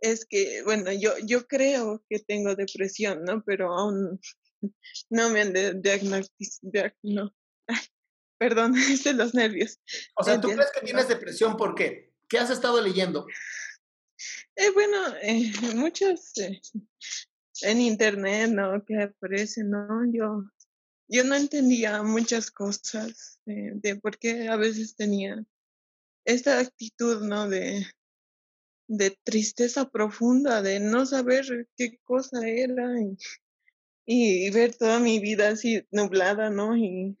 es que, bueno, yo, yo creo que tengo depresión, ¿no? Pero aún no me han diagnosticado, no. perdón, es de los nervios. O sea, ¿tú crees que tienes depresión? ¿Por qué? ¿Qué has estado leyendo? Eh, bueno, eh, muchos eh, en internet, ¿no? Que aparecen, ¿no? Yo, yo no entendía muchas cosas de por qué a veces tenía esta actitud, ¿no? De, de tristeza profunda, de no saber qué cosa era y, ver toda mi vida así nublada, ¿no? Y,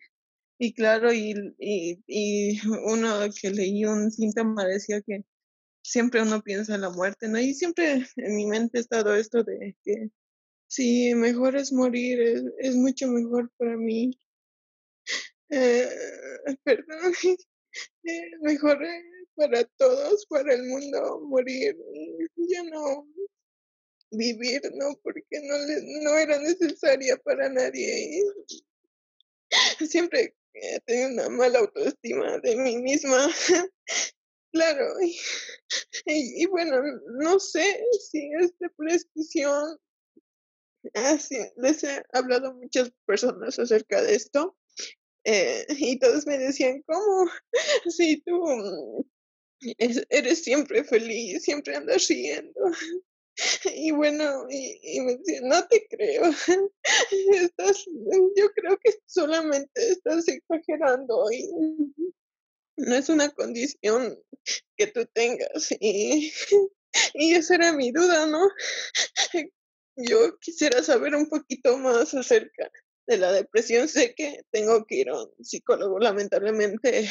y claro, y, y, uno que leí un síntoma decía que siempre uno piensa en la muerte, ¿no? Y siempre en mi mente ha estado esto de que sí, mejor es morir, es, mucho mejor para mí. Eh, perdón, eh, mejor eh, para todos, para el mundo, morir, ya no vivir, ¿no? Porque no, no era necesaria para nadie. siempre he tenido una mala autoestima de mí misma. claro, y, bueno, no sé si es depresión. Ah, les he hablado a muchas personas acerca de esto. Eh, y todos me decían, ¿cómo? Si tú eres siempre feliz, siempre andas riendo. Y bueno, y, me decía, no te creo, estás, yo creo que solamente estás exagerando y no es una condición que tú tengas. Y, y esa era mi duda, ¿no? Yo quisiera saber un poquito más acerca de la depresión. Sé que tengo que ir a un psicólogo, lamentablemente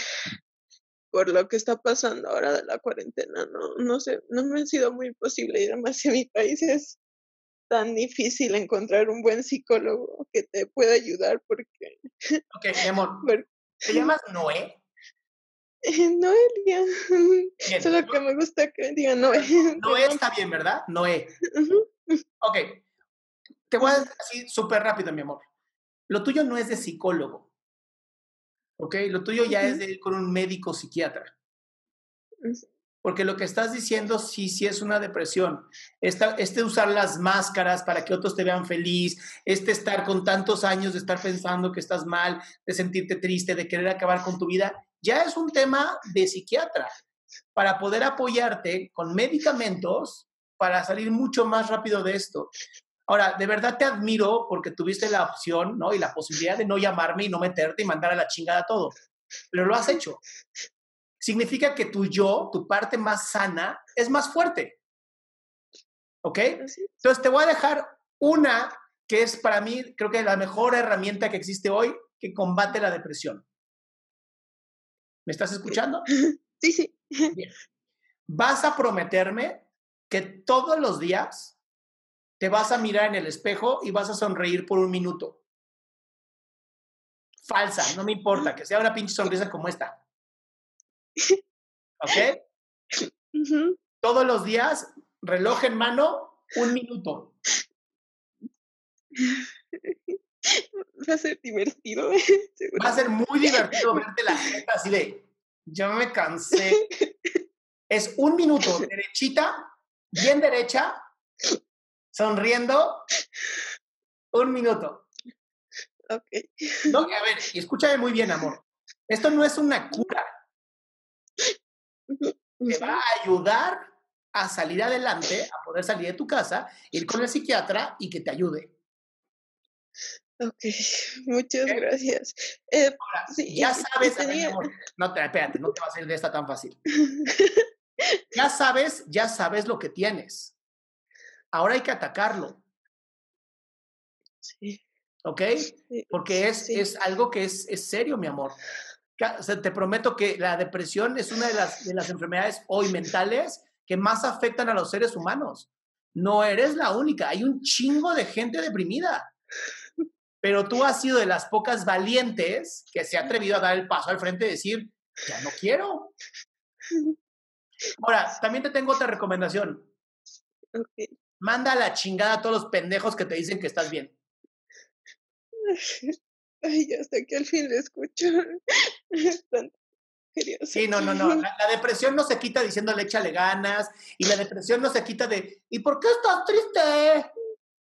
por lo que está pasando ahora de la cuarentena, no, no sé, no me ha sido muy posible y además en mi país es tan difícil encontrar un buen psicólogo que te pueda ayudar porque... Ok, mi amor, ¿te llamas Noé? Noelia. Solo que me gusta que digan Noé. Noé está bien, ¿verdad? Noé. Ok. Te voy a decir súper rápido, mi amor. Lo tuyo no es de psicólogo. ¿Ok? Lo tuyo ya es de ir con un médico psiquiatra. Porque lo que estás diciendo sí, sí es una depresión. Esta, este usar las máscaras para que otros te vean feliz, este estar con tantos años de estar pensando que estás mal, de sentirte triste, de querer acabar con tu vida, ya es un tema de psiquiatra para poder apoyarte con medicamentos para salir mucho más rápido de esto. Ahora, de verdad te admiro porque tuviste la opción, ¿no? Y la posibilidad de no llamarme y no meterte y mandar a la chingada todo. Pero lo has hecho. Significa que tu yo, tu parte más sana, es más fuerte. ¿Ok? Entonces te voy a dejar una que es para mí, creo que la mejor herramienta que existe hoy que combate la depresión. ¿Me estás escuchando? Sí, sí. Bien. Vas a prometerme que todos los días te vas a mirar en el espejo y vas a sonreír por un minuto. Falsa, no me importa, que sea una pinche sonrisa como esta. ¿Ok? Todos los días, reloj en mano, un minuto. Va a ser divertido. Va a ser muy divertido verte la gente así de, ya me cansé. Es un minuto, derechita, bien derecha, sonriendo un minuto. Ok. No, a ver, y escúchame muy bien, amor. Esto no es una cura. Te va a ayudar a salir adelante, a poder salir de tu casa, ir con el psiquiatra y que te ayude. Ok, muchas gracias. Eh, ya sabes, amor, no te, espérate, no te va a salir de esta tan fácil. ya sabes, ya sabes lo que tienes. Ahora hay que atacarlo. Sí. ¿Ok? Porque es, es algo que es, es serio, mi amor. te prometo que la depresión es una de las, de las enfermedades hoy mentales que más afectan a los seres humanos. no eres la única, hay un chingo de gente deprimida. Pero tú has sido de las pocas valientes que se ha atrevido a dar el paso al frente y decir, ya no quiero. Ahora, también te tengo otra recomendación. Manda a la chingada a todos los pendejos que te dicen que estás bien. Ay, ya hasta que al fin le escucho. Sí, no, no, no. La, depresión no se quita diciéndole échale ganas y la depresión no se quita de ¿y por qué estás triste?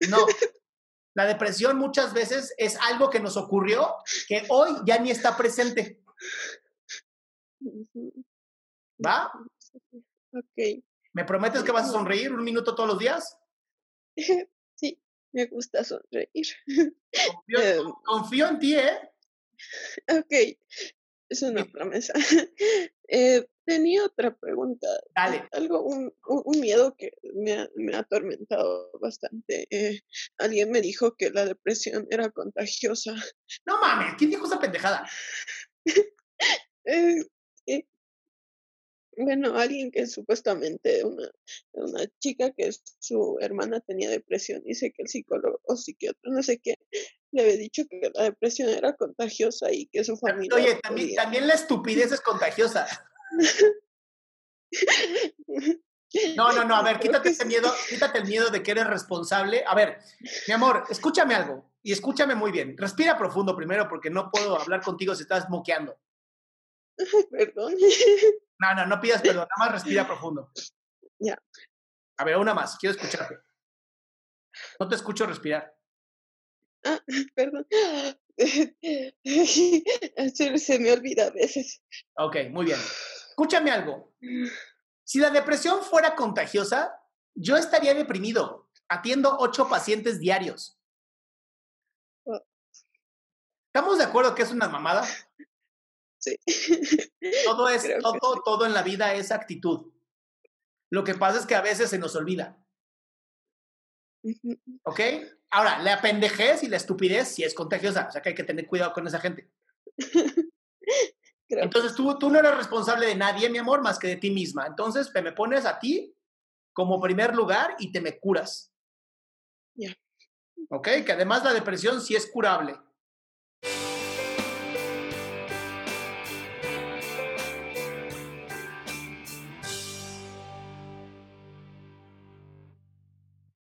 No. La depresión muchas veces es algo que nos ocurrió que hoy ya ni está presente. ¿Va? Ok. ¿Me prometes que vas a sonreír un minuto todos los días? Sí, me gusta sonreír. Confío, en ti, ¿eh? Ok, es una promesa. Eh, tenía otra pregunta. Dale. Algo, un, miedo que me ha, me ha atormentado bastante. Eh, alguien me dijo que la depresión era contagiosa. No mames, ¿quién dijo esa pendejada? eh, bueno, alguien que supuestamente, una, una chica que su hermana tenía depresión, dice que el psicólogo o psiquiatra, no sé qué, le había dicho que la depresión era contagiosa y que su familia... Oye, también, también la estupidez es contagiosa. No, no, no, a ver, quítate ese miedo, quítate el miedo de que eres responsable. A ver, mi amor, escúchame algo y escúchame muy bien. Respira profundo primero porque no puedo hablar contigo si estás moqueando. Perdón. No, no, no pidas perdón, nada más respira profundo. Ya. A ver, una más, quiero escucharte. No te escucho respirar. Ah, perdón. Se me olvida a veces. Ok, muy bien. Escúchame algo. Si la depresión fuera contagiosa, yo estaría deprimido. Atiendo ocho pacientes diarios. Oh. ¿Estamos de acuerdo que es una mamada? Sí. Todo es, todo, todo en la vida es actitud. Lo que pasa es que a veces se nos olvida. ¿Ok? Ahora, la pendejez y la estupidez sí es contagiosa, o sea que hay que tener cuidado con esa gente. Entonces tú, tú no eres responsable de nadie, mi amor, más que de ti misma. Entonces me pones a ti como primer lugar y te me curas. Ya. ¿Ok? Que además la depresión sí es curable.